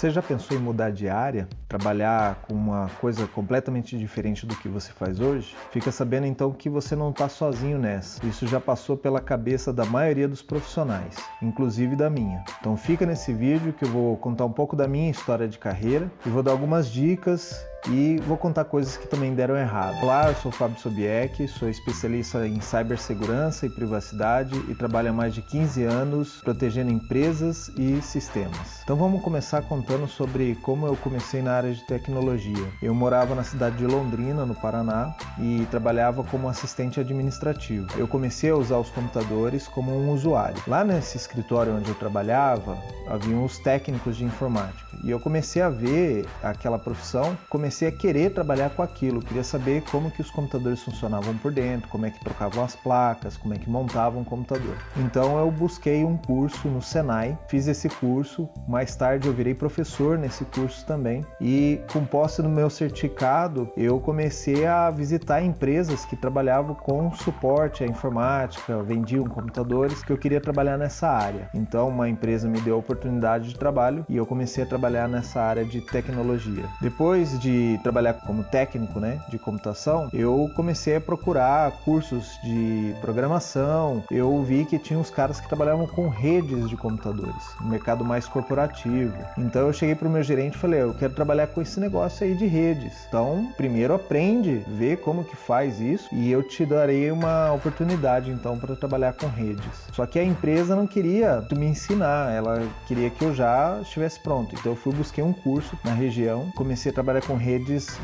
Você já pensou em mudar de área? Trabalhar com uma coisa completamente diferente do que você faz hoje? Fica sabendo então que você não está sozinho nessa. Isso já passou pela cabeça da maioria dos profissionais, inclusive da minha. Então fica nesse vídeo que eu vou contar um pouco da minha história de carreira e vou dar algumas dicas e vou contar coisas que também deram errado. Olá, eu sou Fábio Sobieck, sou especialista em cibersegurança e privacidade e trabalho há mais de 15 anos protegendo empresas e sistemas. Então vamos começar contando sobre como eu comecei na área de tecnologia. Eu morava na cidade de Londrina, no Paraná, e trabalhava como assistente administrativo. Eu comecei a usar os computadores como um usuário. Lá nesse escritório onde eu trabalhava, haviam os técnicos de informática. E eu comecei a ver aquela profissão, comecei a querer trabalhar com aquilo, queria saber como que os computadores funcionavam por dentro, como é que trocavam as placas, como é que montavam um computador. Então eu busquei um curso no Senai, fiz esse curso, mais tarde eu virei professor nesse curso também e com posse no meu certificado, eu comecei a visitar empresas que trabalhavam com suporte à informática, vendiam computadores, que eu queria trabalhar nessa área. Então uma empresa me deu a oportunidade de trabalho e eu comecei a trabalhar nessa área de tecnologia. Depois de trabalhar como técnico, né, de computação, eu comecei a procurar cursos de programação. Eu vi que tinha uns caras que trabalhavam com redes de computadores, um mercado mais corporativo. Então eu cheguei para o meu gerente e falei: eu quero trabalhar com esse negócio aí de redes. Então, primeiro aprende, vê como que faz isso e eu te darei uma oportunidade então para trabalhar com redes. Só que a empresa não queria me ensinar, ela queria que eu já estivesse pronto. Então eu fui busquei um curso na região, comecei a trabalhar com redes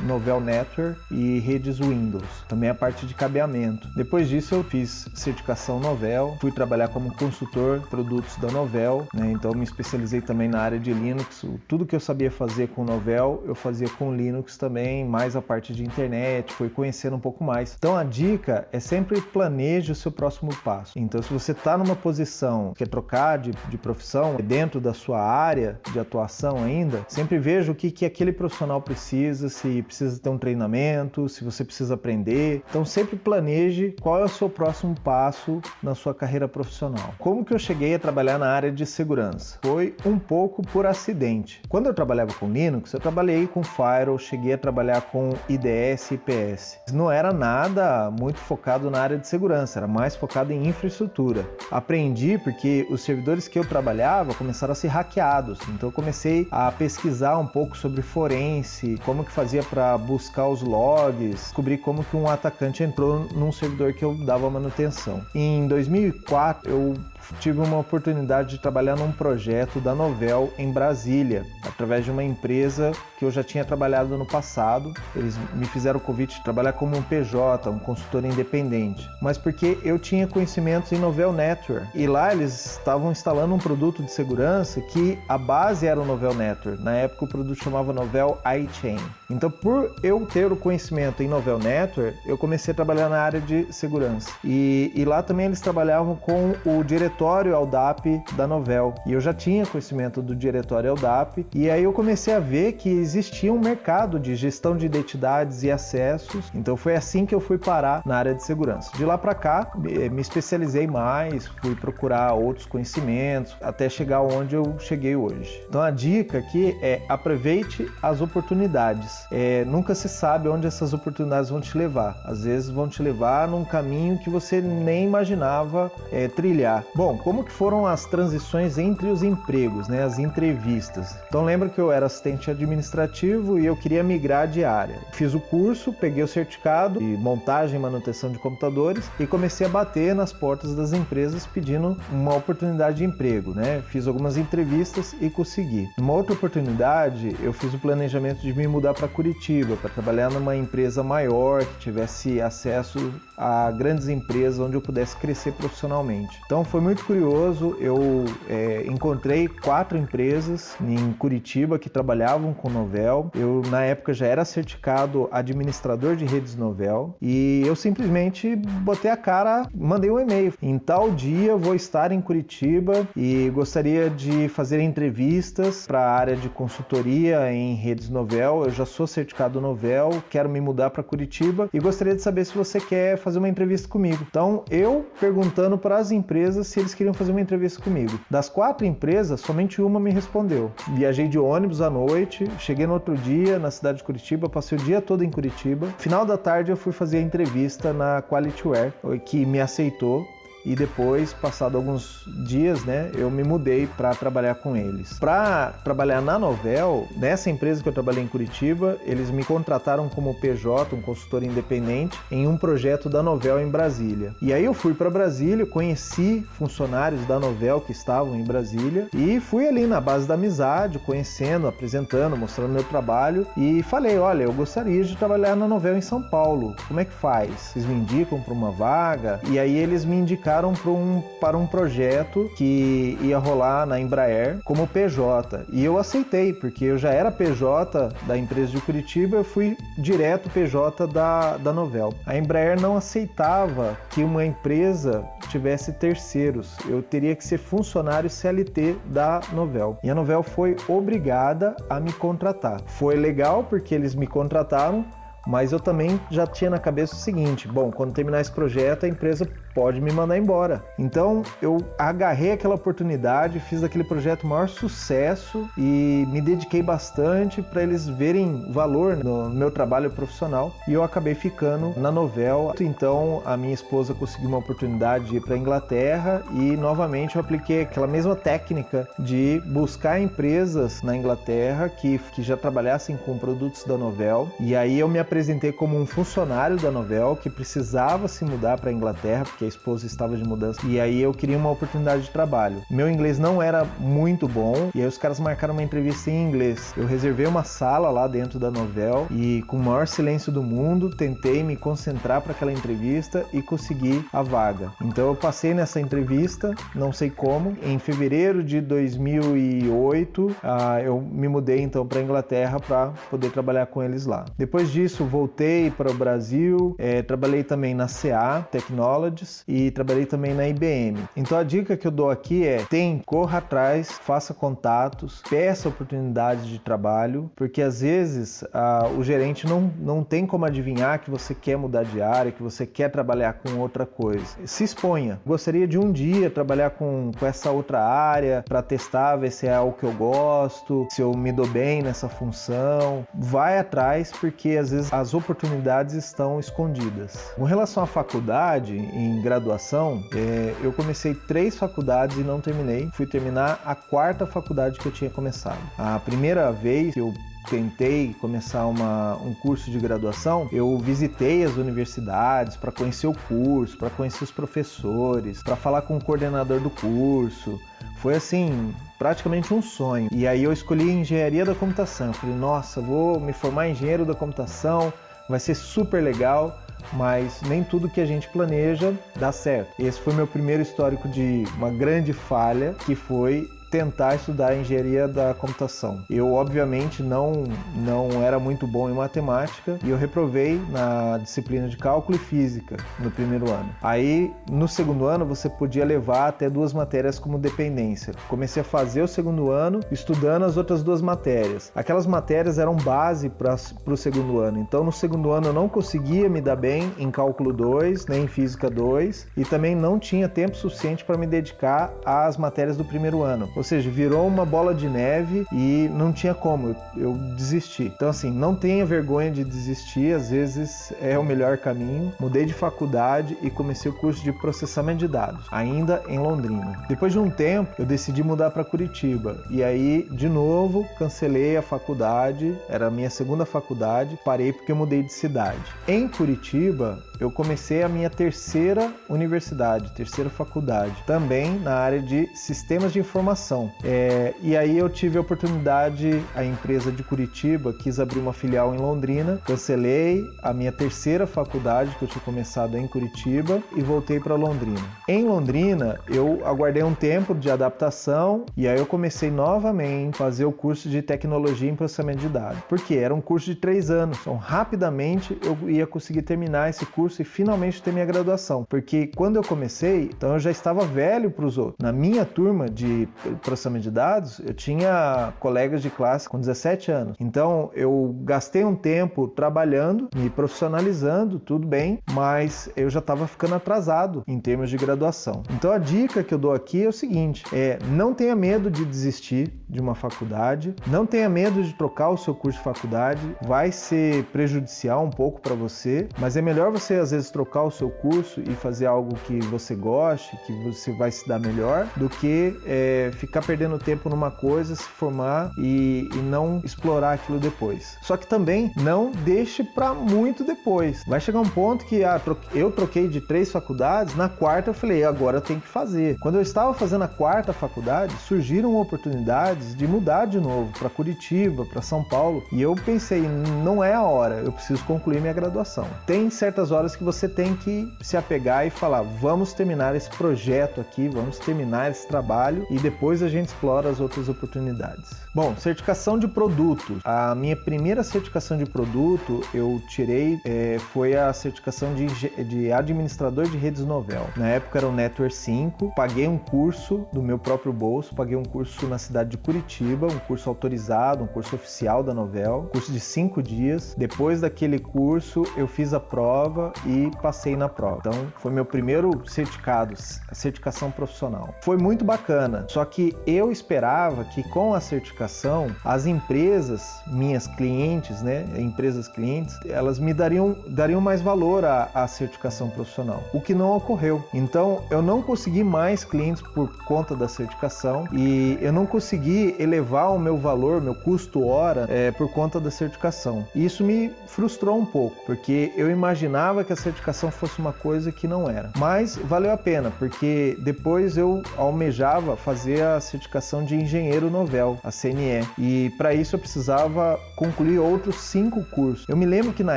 Novell Network e redes Windows, também a parte de cabeamento. Depois disso eu fiz certificação Novell, fui trabalhar como consultor produtos da Novell, né? Então me especializei também na área de Linux. Tudo que eu sabia fazer com Novell, eu fazia com Linux também, mais a parte de internet, fui conhecendo um pouco mais. Então a dica é sempre planeje o seu próximo passo. Então se você está numa posição que é trocar de, de profissão dentro da sua área de atuação ainda, sempre veja o que, que aquele profissional precisa, se precisa ter um treinamento, se você precisa aprender. Então sempre planeje qual é o seu próximo passo na sua carreira profissional. Como que eu cheguei a trabalhar na área de segurança? Foi um pouco por acidente. Quando eu trabalhava com Linux, eu trabalhei com Firewall, cheguei a trabalhar com IDS e IPS. Não era nada muito focado na área de segurança, era mais focado em infraestrutura. Aprendi porque os servidores que eu trabalhava começaram a ser hackeados. Então eu comecei a pesquisar um pouco sobre forense, como que fazia para buscar os logs, descobri como que um atacante entrou num servidor que eu dava manutenção. Em 2004 eu tive uma oportunidade de trabalhar num projeto da Novel em Brasília, através de uma empresa que eu já tinha trabalhado no passado. Eles me fizeram o convite de trabalhar como um PJ, um consultor independente, mas porque eu tinha conhecimentos em Novel Network. E lá eles estavam instalando um produto de segurança que a base era o Novel Network. Na época o produto chamava Novel iChain. Então, por eu ter o conhecimento em Novel Network, eu comecei a trabalhar na área de segurança. E, e lá também eles trabalhavam com o diretor diretório LDAP da Novel. E eu já tinha conhecimento do diretório LDAP e aí eu comecei a ver que existia um mercado de gestão de identidades e acessos. Então foi assim que eu fui parar na área de segurança. De lá para cá, me especializei mais, fui procurar outros conhecimentos até chegar onde eu cheguei hoje. Então a dica aqui é aproveite as oportunidades. É, nunca se sabe onde essas oportunidades vão te levar. Às vezes vão te levar num caminho que você nem imaginava é, trilhar. Bom, Bom, como que foram as transições entre os empregos, né, as entrevistas? Então lembra que eu era assistente administrativo e eu queria migrar de área. Fiz o curso, peguei o certificado de montagem e manutenção de computadores e comecei a bater nas portas das empresas pedindo uma oportunidade de emprego, né? Fiz algumas entrevistas e consegui. Numa outra oportunidade, eu fiz o planejamento de me mudar para Curitiba para trabalhar numa empresa maior que tivesse acesso a grandes empresas onde eu pudesse crescer profissionalmente. Então foi muito curioso, eu é, encontrei quatro empresas em Curitiba que trabalhavam com Novel. Eu na época já era certificado administrador de redes Novel e eu simplesmente botei a cara, mandei um e-mail. Em tal dia vou estar em Curitiba e gostaria de fazer entrevistas para a área de consultoria em redes Novel. Eu já sou certificado Novel, quero me mudar para Curitiba e gostaria de saber se você quer fazer uma entrevista comigo. Então, eu perguntando para as empresas se eles queriam fazer uma entrevista comigo. Das quatro empresas, somente uma me respondeu. Viajei de ônibus à noite, cheguei no outro dia na cidade de Curitiba, passei o dia todo em Curitiba. Final da tarde eu fui fazer a entrevista na Qualityware, que me aceitou e depois, passado alguns dias, né, eu me mudei para trabalhar com eles. Para trabalhar na Novel, nessa empresa que eu trabalhei em Curitiba, eles me contrataram como PJ, um consultor independente, em um projeto da Novel em Brasília. E aí eu fui para Brasília, conheci funcionários da Novel que estavam em Brasília e fui ali na base da amizade, conhecendo, apresentando, mostrando meu trabalho e falei, olha, eu gostaria de trabalhar na Novel em São Paulo. Como é que faz? Vocês me indicam para uma vaga? E aí eles me indicaram para um, para um projeto que ia rolar na Embraer como PJ. E eu aceitei, porque eu já era PJ da empresa de Curitiba, eu fui direto PJ da, da Novel. A Embraer não aceitava que uma empresa tivesse terceiros, eu teria que ser funcionário CLT da Novel. E a Novel foi obrigada a me contratar. Foi legal porque eles me contrataram, mas eu também já tinha na cabeça o seguinte: bom, quando terminar esse projeto, a empresa pode me mandar embora. Então eu agarrei aquela oportunidade, fiz aquele projeto maior sucesso e me dediquei bastante para eles verem valor no meu trabalho profissional e eu acabei ficando na Novel. Então a minha esposa conseguiu uma oportunidade de ir para Inglaterra e novamente eu apliquei aquela mesma técnica de buscar empresas na Inglaterra que, que já trabalhassem com produtos da Novel e aí eu me apresentei como um funcionário da Novel que precisava se mudar para Inglaterra porque a esposa estava de mudança. E aí eu queria uma oportunidade de trabalho. Meu inglês não era muito bom, e aí os caras marcaram uma entrevista em inglês. Eu reservei uma sala lá dentro da Novel e, com o maior silêncio do mundo, tentei me concentrar para aquela entrevista e consegui a vaga. Então eu passei nessa entrevista, não sei como. Em fevereiro de 2008, uh, ah, eu me mudei então para Inglaterra para poder trabalhar com eles lá. Depois disso, voltei para o Brasil, é, trabalhei também na CA Technologies e trabalhei também na IBM. Então a dica que eu dou aqui é: tem, corra atrás, faça contatos, peça oportunidades de trabalho, porque às vezes ah, o gerente não, não tem como adivinhar que você quer mudar de área, que você quer trabalhar com outra coisa. Se exponha. Gostaria de um dia trabalhar com, com essa outra área para testar, ver se é algo que eu gosto, se eu me dou bem nessa função. Vai atrás, porque às vezes as oportunidades estão escondidas. Com relação à faculdade, em graduação, é, eu comecei três faculdades e não terminei. Fui terminar a quarta faculdade que eu tinha começado. A primeira vez que eu tentei começar uma, um curso de graduação, eu visitei as universidades para conhecer o curso, para conhecer os professores, para falar com o coordenador do curso. Foi assim, praticamente um sonho. E aí eu escolhi engenharia da computação. Eu falei, nossa, vou me formar engenheiro da computação, vai ser super legal mas nem tudo que a gente planeja dá certo. Esse foi meu primeiro histórico de uma grande falha, que foi tentar estudar engenharia da computação. Eu obviamente não não era muito bom em matemática e eu reprovei na disciplina de cálculo e física no primeiro ano. Aí no segundo ano você podia levar até duas matérias como dependência. Comecei a fazer o segundo ano estudando as outras duas matérias. Aquelas matérias eram base para o segundo ano. Então no segundo ano eu não conseguia me dar bem em cálculo 2, nem em física 2 e também não tinha tempo suficiente para me dedicar às matérias do primeiro ano. Ou seja, virou uma bola de neve e não tinha como, eu, desisti. Então, assim, não tenha vergonha de desistir, às vezes é o melhor caminho. Mudei de faculdade e comecei o curso de processamento de dados, ainda em Londrina. Depois de um tempo, eu decidi mudar para Curitiba e aí, de novo, cancelei a faculdade, era a minha segunda faculdade, parei porque eu mudei de cidade. Em Curitiba, eu comecei a minha terceira universidade, terceira faculdade, também na área de sistemas de informação. É, e aí eu tive a oportunidade, a empresa de Curitiba quis abrir uma filial em Londrina, cancelei a minha terceira faculdade que eu tinha começado em Curitiba e voltei para Londrina. Em Londrina, eu aguardei um tempo de adaptação e aí eu comecei novamente a fazer o curso de tecnologia em processamento de dados, porque era um curso de três anos, então rapidamente eu ia conseguir terminar esse curso e finalmente ter minha graduação, porque quando eu comecei, então eu já estava velho para os outros. Na minha turma de processamento de dados, eu tinha colegas de classe com 17 anos, então eu gastei um tempo trabalhando, me profissionalizando, tudo bem, mas eu já estava ficando atrasado em termos de graduação. Então a dica que eu dou aqui é o seguinte: é não tenha medo de desistir de uma faculdade, não tenha medo de trocar o seu curso de faculdade, vai ser prejudicial um pouco para você, mas é melhor você às vezes trocar o seu curso e fazer algo que você goste, que você vai se dar melhor, do que é, ficar perdendo tempo numa coisa, se formar e, e não explorar aquilo depois. Só que também não deixe para muito depois. Vai chegar um ponto que ah, eu troquei de três faculdades, na quarta eu falei, agora eu tenho que fazer. Quando eu estava fazendo a quarta faculdade, surgiram oportunidades de mudar de novo para Curitiba, para São Paulo, e eu pensei, não é a hora, eu preciso concluir minha graduação. Tem certas horas que você tem que se apegar e falar, vamos terminar esse projeto aqui, vamos terminar esse trabalho e depois a gente explora as outras oportunidades. Bom, certificação de produtos. A minha primeira certificação de produto eu tirei é, foi a certificação de, de administrador de redes Novel. Na época era o Network 5. Paguei um curso do meu próprio bolso, paguei um curso na cidade de Curitiba, um curso autorizado, um curso oficial da Novel, curso de cinco dias. Depois daquele curso eu fiz a prova e passei na prova. Então foi meu primeiro certificado, a certificação profissional. Foi muito bacana, só que eu esperava que com a certificação as empresas, minhas clientes, né, empresas clientes, elas me dariam, dariam mais valor à, à certificação profissional, o que não ocorreu. Então, eu não consegui mais clientes por conta da certificação e eu não consegui elevar o meu valor, meu custo hora, é, por conta da certificação. Isso me frustrou um pouco, porque eu imaginava que a certificação fosse uma coisa que não era. Mas valeu a pena, porque depois eu almejava fazer a certificação de engenheiro novel, a CNE. E para isso eu precisava concluir outros cinco cursos. Eu me lembro que na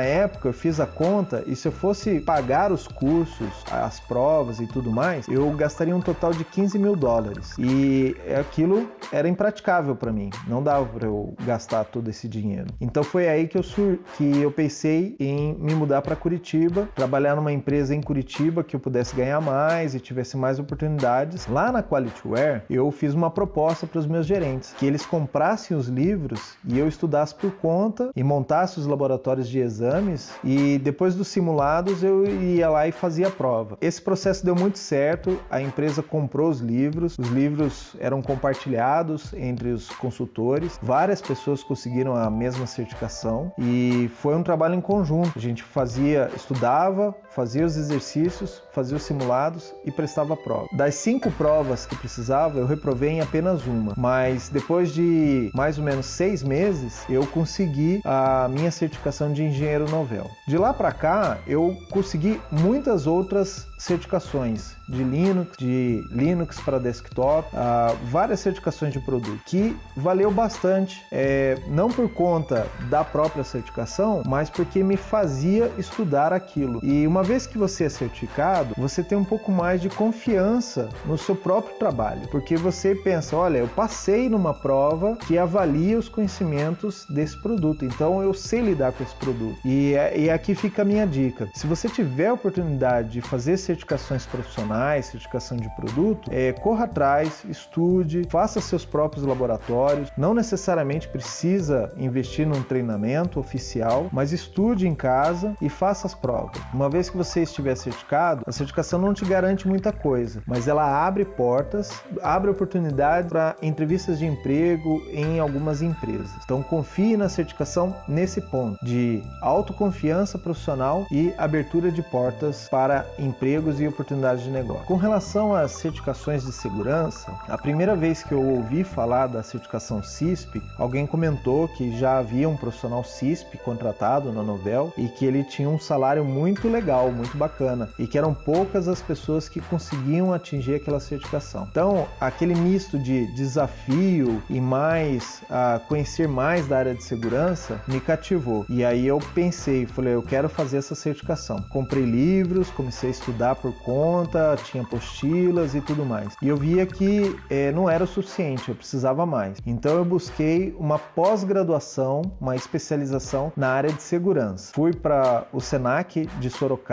época eu fiz a conta e se eu fosse pagar os cursos, as provas e tudo mais, eu gastaria um total de 15 mil dólares. E aquilo era impraticável para mim. Não dava para eu gastar todo esse dinheiro. Então foi aí que eu, que eu pensei em me mudar para Curitiba, trabalhar numa empresa em Curitiba que eu pudesse ganhar mais e tivesse mais oportunidades. Lá na QualityWare, eu fiz uma proposta para os meus gerentes que eles comprassem comprassem os livros e eu estudasse por conta e montasse os laboratórios de exames e depois dos simulados eu ia lá e fazia a prova. Esse processo deu muito certo, a empresa comprou os livros, os livros eram compartilhados entre os consultores, várias pessoas conseguiram a mesma certificação e foi um trabalho em conjunto. A gente fazia, estudava, dava fazia os exercícios, fazia os simulados e prestava a prova. Das cinco provas que precisava, eu reprovei em apenas uma, mas depois de mais ou menos seis meses, eu consegui a minha certificação de engenheiro novel. De lá para cá, eu consegui muitas outras certificações de Linux, de Linux para desktop, várias certificações de produto que valeu bastante, é, não por conta da própria certificação, mas porque me fazia estudar aquilo. E uma vez que você é certificado, você tem um pouco mais de confiança no seu próprio trabalho, porque você pensa, olha, eu passei numa prova que avalia os conhecimentos desse produto, então eu sei lidar com esse produto. E, é, e aqui fica a minha dica: se você tiver a oportunidade de fazer certificações profissionais, certificação de produto, é, corra atrás, estude, faça seus próprios laboratórios. Não necessariamente precisa investir num treinamento oficial, mas estude em casa e faça as provas. Uma vez que você estiver certificado, a certificação não te garante muita coisa, mas ela abre portas, abre oportunidades para entrevistas de emprego em algumas empresas. Então confie na certificação nesse ponto de autoconfiança profissional e abertura de portas para emprego empregos e oportunidades de negócio. Com relação às certificações de segurança, a primeira vez que eu ouvi falar da certificação CISP, alguém comentou que já havia um profissional CISP contratado na Novel e que ele tinha um salário muito legal muito bacana e que eram poucas as pessoas que conseguiam atingir aquela certificação. Então, aquele misto de desafio e mais uh, conhecer mais da área de segurança me cativou. E aí eu pensei, falei, eu quero fazer essa certificação. Comprei livros, comecei a estudar por conta, tinha apostilas e tudo mais. E eu via que eh, não era o suficiente, eu precisava mais. Então eu busquei uma pós-graduação, uma especialização na área de segurança. Fui para o Senac de Sorocaba,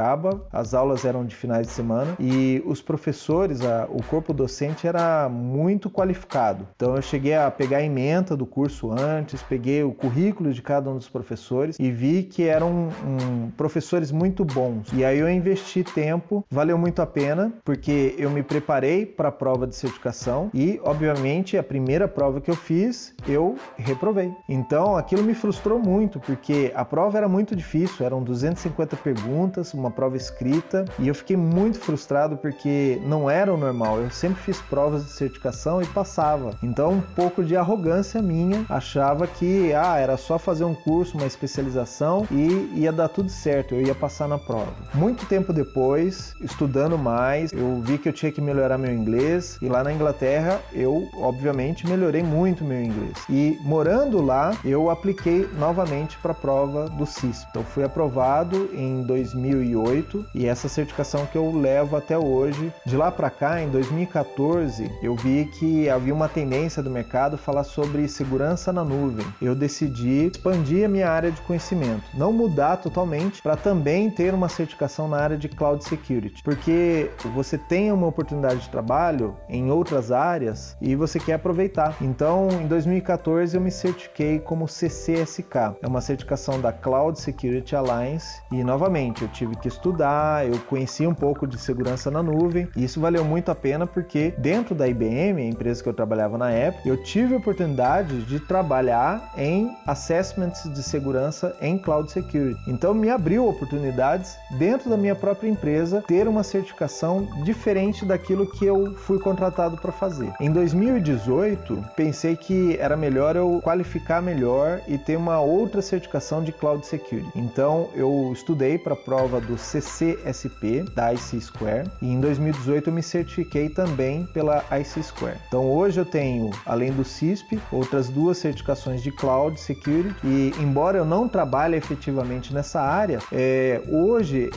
as aulas eram de finais de semana e os professores, a, o corpo docente era muito qualificado. Então eu cheguei a pegar a ementa do curso antes, peguei o currículo de cada um dos professores e vi que eram um, professores muito bons. E aí eu investi tempo, valeu muito a pena, porque eu me preparei para a prova de certificação e, obviamente, a primeira prova que eu fiz, eu reprovei. Então aquilo me frustrou muito, porque a prova era muito difícil, eram 250 perguntas, uma prova escrita, e eu fiquei muito frustrado porque não era o normal. Eu sempre fiz provas de certificação e passava. Então, um pouco de arrogância minha, achava que ah, era só fazer um curso, uma especialização e ia dar tudo certo, eu ia passar na prova. Muito tempo depois, estudando mais, eu vi que eu tinha que melhorar meu inglês e lá na Inglaterra eu, obviamente, melhorei muito meu inglês. E morando lá, eu apliquei novamente para a prova do CISP. Então fui aprovado em 2008 e essa certificação que eu levo até hoje. De lá para cá, em 2014, eu vi que havia uma tendência do mercado falar sobre segurança na nuvem. Eu decidi expandir a minha área de conhecimento, não mudar totalmente para também ter uma certificação na área de cloud security, porque você tem uma oportunidade de trabalho em outras áreas e você quer aproveitar. Então, em 2014 eu me certifiquei como CCSK, é uma certificação da Cloud Security Alliance e novamente eu tive que estudar, eu conheci um pouco de segurança na nuvem e isso valeu muito a pena porque dentro da IBM, a empresa que eu trabalhava na época, eu tive a oportunidade de trabalhar em assessments de segurança em Cloud Security. Então me abriu oportunidades dentro da minha própria empresa ter uma certificação diferente daquilo que eu fui contratado para fazer. Em 2018, pensei que era melhor eu qualificar melhor e ter uma outra certificação de Cloud Security. Então eu estudei para a prova do CCSP da IC Square e em 2018 eu me certifiquei também pela IC Square. Então hoje eu tenho, além do CISP, outras duas certificações de Cloud Security e embora eu não trabalhe efetivamente nessa área, é, hoje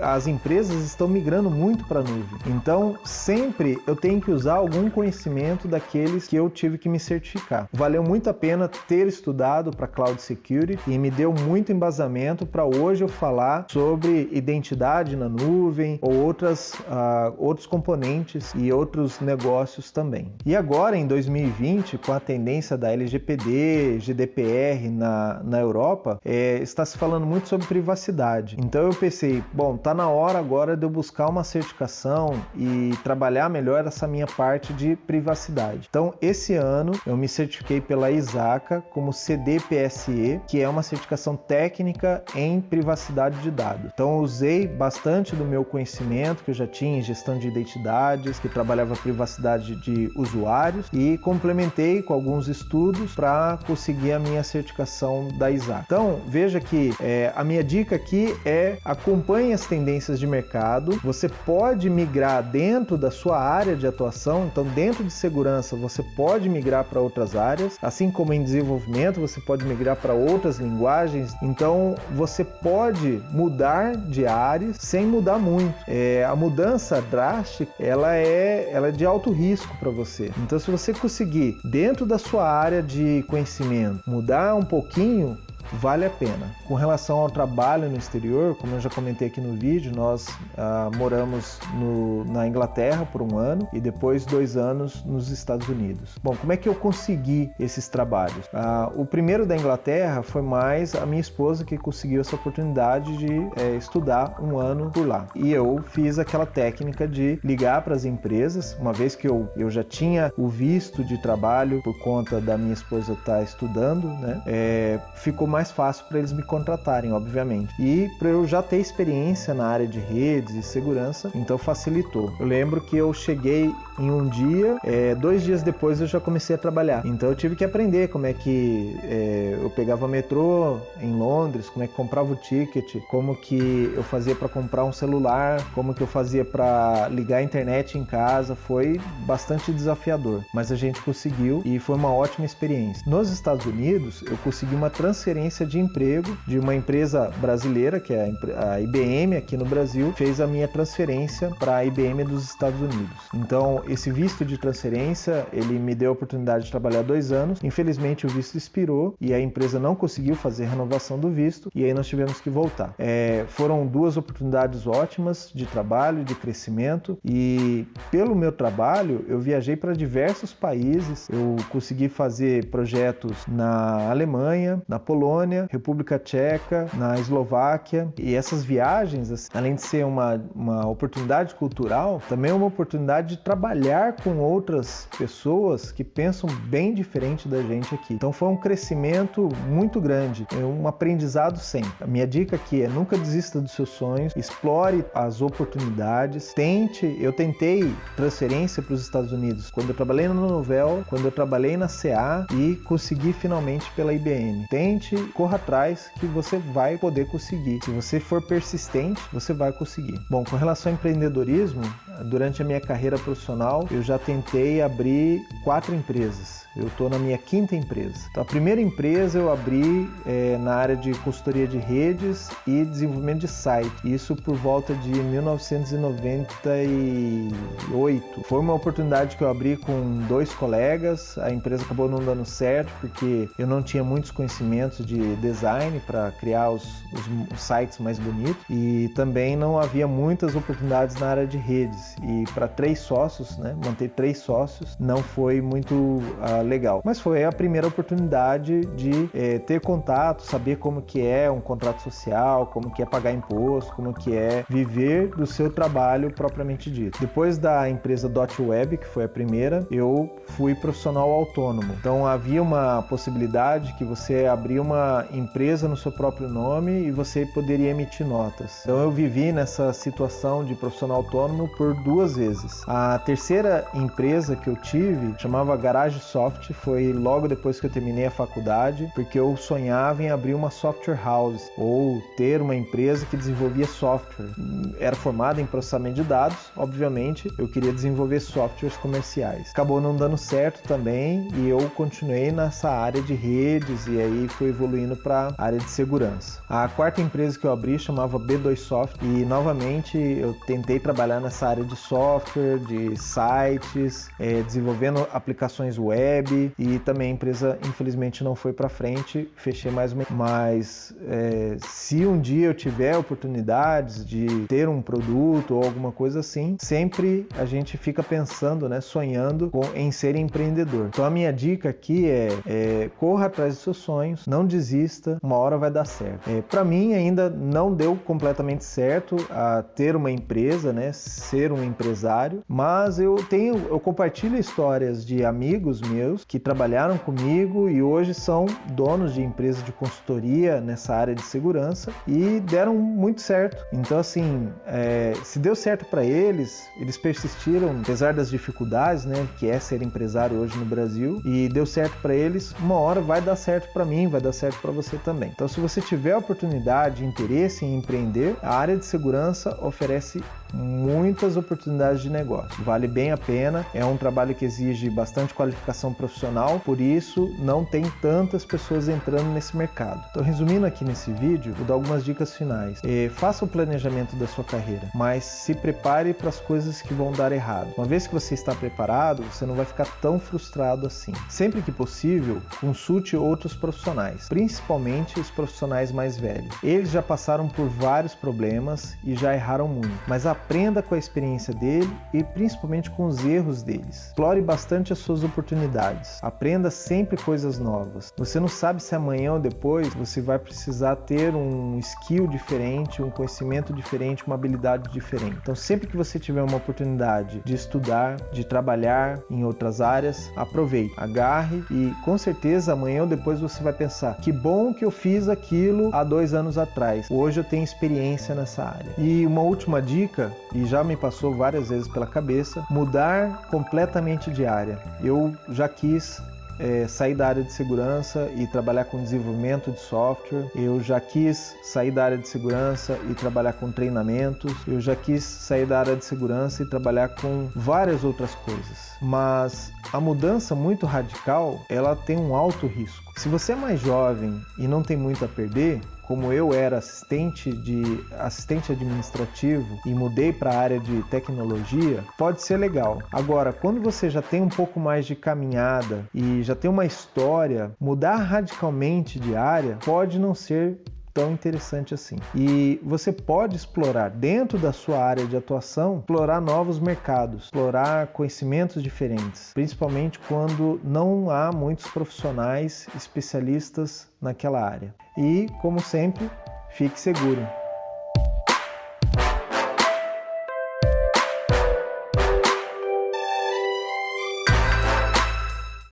as empresas estão migrando muito para a nuvem. Então sempre eu tenho que usar algum conhecimento daqueles que eu tive que me certificar. Valeu muito a pena ter estudado para Cloud Security e me deu muito embasamento para hoje eu falar sobre identidade na nuvem ou outras, uh, outros componentes e outros negócios também. E agora, em 2020, com a tendência da LGPD, GDPR na, na Europa, é, está se falando muito sobre privacidade. Então eu pensei, bom, tá na hora agora de eu buscar uma certificação e trabalhar melhor essa minha parte de privacidade. Então, esse ano eu me certifiquei pela ISACA como CDPSE, que é uma certificação técnica em privacidade de dados. Então, eu usei bastante do meu conhecimento que eu já tinha em gestão de identidades, que trabalhava privacidade de usuários e complementei com alguns estudos para conseguir a minha certificação da ISACA. Então, veja que é, a minha dica aqui é acompanhe as tendências de mercado. Você pode migrar dentro da sua área de atuação, então dentro de segurança você pode migrar para outras áreas, assim como em desenvolvimento você pode migrar para outras linguagens. Então você pode mudar de áreas sem mudar muito. É, a mudança drástica ela é, ela é de alto risco para você. Então se você conseguir dentro da sua área de conhecimento mudar um pouquinho, vale a pena. Com relação ao trabalho no exterior, como eu já comentei aqui no vídeo, nós ah, moramos no, na Inglaterra por um ano e depois dois anos nos Estados Unidos. Bom, como é que eu consegui esses trabalhos? Ah, o primeiro da Inglaterra foi mais a minha esposa que conseguiu essa oportunidade de é, estudar um ano por lá. E eu fiz aquela técnica de ligar para as empresas, uma vez que eu, eu já tinha o visto de trabalho por conta da minha esposa estar tá estudando, né? É, ficou mais mais fácil para eles me contratarem, obviamente. E para eu já ter experiência na área de redes e segurança, então facilitou. Eu lembro que eu cheguei em um dia, é, dois dias depois eu já comecei a trabalhar. Então eu tive que aprender como é que é, eu pegava metrô em Londres, como é que comprava o ticket, como que eu fazia para comprar um celular, como que eu fazia para ligar a internet em casa. Foi bastante desafiador, mas a gente conseguiu e foi uma ótima experiência. Nos Estados Unidos, eu consegui uma transferência de emprego de uma empresa brasileira, que é a IBM aqui no Brasil, fez a minha transferência para a IBM dos Estados Unidos. Então, esse visto de transferência, ele me deu a oportunidade de trabalhar dois anos. Infelizmente, o visto expirou e a empresa não conseguiu fazer a renovação do visto e aí nós tivemos que voltar. É, foram duas oportunidades ótimas de trabalho, de crescimento e pelo meu trabalho eu viajei para diversos países. Eu consegui fazer projetos na Alemanha, na Polônia, República Tcheca, na Eslováquia e essas viagens, assim, além de ser uma, uma oportunidade cultural, também é uma oportunidade de trabalhar com outras pessoas que pensam bem diferente da gente aqui. Então foi um crescimento muito grande, é um aprendizado sempre. A minha dica aqui é nunca desista dos seus sonhos, explore as oportunidades, tente. Eu tentei transferência para os Estados Unidos quando eu trabalhei na Novel, quando eu trabalhei na CA e consegui finalmente pela IBM. Tente, corra atrás que você vai poder conseguir. Se você for persistente, você vai conseguir. Bom, com relação ao empreendedorismo, durante a minha carreira profissional, eu já tentei abrir quatro empresas. Eu estou na minha quinta empresa. Então, a primeira empresa eu abri é, na área de consultoria de redes e desenvolvimento de site. Isso por volta de 1998. Foi uma oportunidade que eu abri com dois colegas. A empresa acabou não dando certo porque eu não tinha muitos conhecimentos de design para criar os, os, sites mais bonitos e também não havia muitas oportunidades na área de redes. E para três sócios, né, manter três sócios, não foi muito uh, legal. Mas foi a primeira oportunidade de é, ter contato, saber como que é um contrato social, como que é pagar imposto, como que é viver do seu trabalho propriamente dito. Depois da empresa Dot Web, que foi a primeira, eu fui profissional autônomo. Então havia uma possibilidade que você abria uma empresa no seu próprio nome e você poderia emitir notas. Então eu vivi nessa situação de profissional autônomo por duas vezes. A terceira empresa que eu tive chamava Garage Microsoft foi logo depois que eu terminei a faculdade, porque eu sonhava em abrir uma software house ou ter uma empresa que desenvolvia software. Era formada em processamento de dados, obviamente, eu queria desenvolver softwares comerciais. Acabou não dando certo também e eu continuei nessa área de redes e aí fui evoluindo para área de segurança. A quarta empresa que eu abri chamava B2 Soft e novamente eu tentei trabalhar nessa área de software, de sites, é, desenvolvendo aplicações web e também a empresa infelizmente não foi para frente, fechei mais uma. Mas é, se um dia eu tiver oportunidades de ter um produto ou alguma coisa assim, sempre a gente fica pensando, né, sonhando com, em ser empreendedor. Então a minha dica aqui é, é corra atrás dos seus sonhos, não desista, uma hora vai dar certo. É, para mim ainda não deu completamente certo a ter uma empresa, né, ser um empresário, mas eu tenho, eu compartilho histórias de amigos meus que trabalharam comigo e hoje são donos de empresas de consultoria nessa área de segurança e deram muito certo. Então, assim, é, se deu certo para eles, eles persistiram, apesar das dificuldades, né, que é ser empresário hoje no Brasil, e deu certo para eles, uma hora vai dar certo para mim, vai dar certo para você também. Então, se você tiver oportunidade, interesse em empreender, a área de segurança oferece muitas oportunidades de negócio. Vale bem a pena, é um trabalho que exige bastante qualificação profissional, por isso não tem tantas pessoas entrando nesse mercado. Então, resumindo aqui nesse vídeo, vou dar algumas dicas finais. É, faça o planejamento da sua carreira, mas se prepare para as coisas que vão dar errado. Uma vez que você está preparado, você não vai ficar tão frustrado assim. Sempre que possível, consulte outros profissionais, principalmente os profissionais mais velhos. Eles já passaram por vários problemas e já erraram muito, mas a aprenda com a experiência dele e principalmente com os erros deles. Explore bastante as suas oportunidades. Aprenda sempre coisas novas. Você não sabe se amanhã ou depois você vai precisar ter um skill diferente, um conhecimento diferente, uma habilidade diferente. Então, sempre que você tiver uma oportunidade de estudar, de trabalhar em outras áreas, aproveite, agarre e com certeza amanhã ou depois você vai pensar: que bom que eu fiz aquilo há dois anos atrás. Hoje eu tenho experiência nessa área. E uma última dica, e já me passou várias vezes pela cabeça, mudar completamente de área. Eu já quis é, sair da área de segurança e trabalhar com desenvolvimento de software. Eu já quis sair da área de segurança e trabalhar com treinamentos. Eu já quis sair da área de segurança e trabalhar com várias outras coisas. Mas a mudança muito radical, ela tem um alto risco. Se você é mais jovem e não tem muito a perder, como eu era assistente de assistente administrativo e mudei para a área de tecnologia, pode ser legal. Agora, quando você já tem um pouco mais de caminhada e já tem uma história, mudar radicalmente de área pode não ser tão interessante assim. E você pode explorar dentro da sua área de atuação, explorar novos mercados, explorar conhecimentos diferentes, principalmente quando não há muitos profissionais especialistas naquela área. E, como sempre, fique seguro.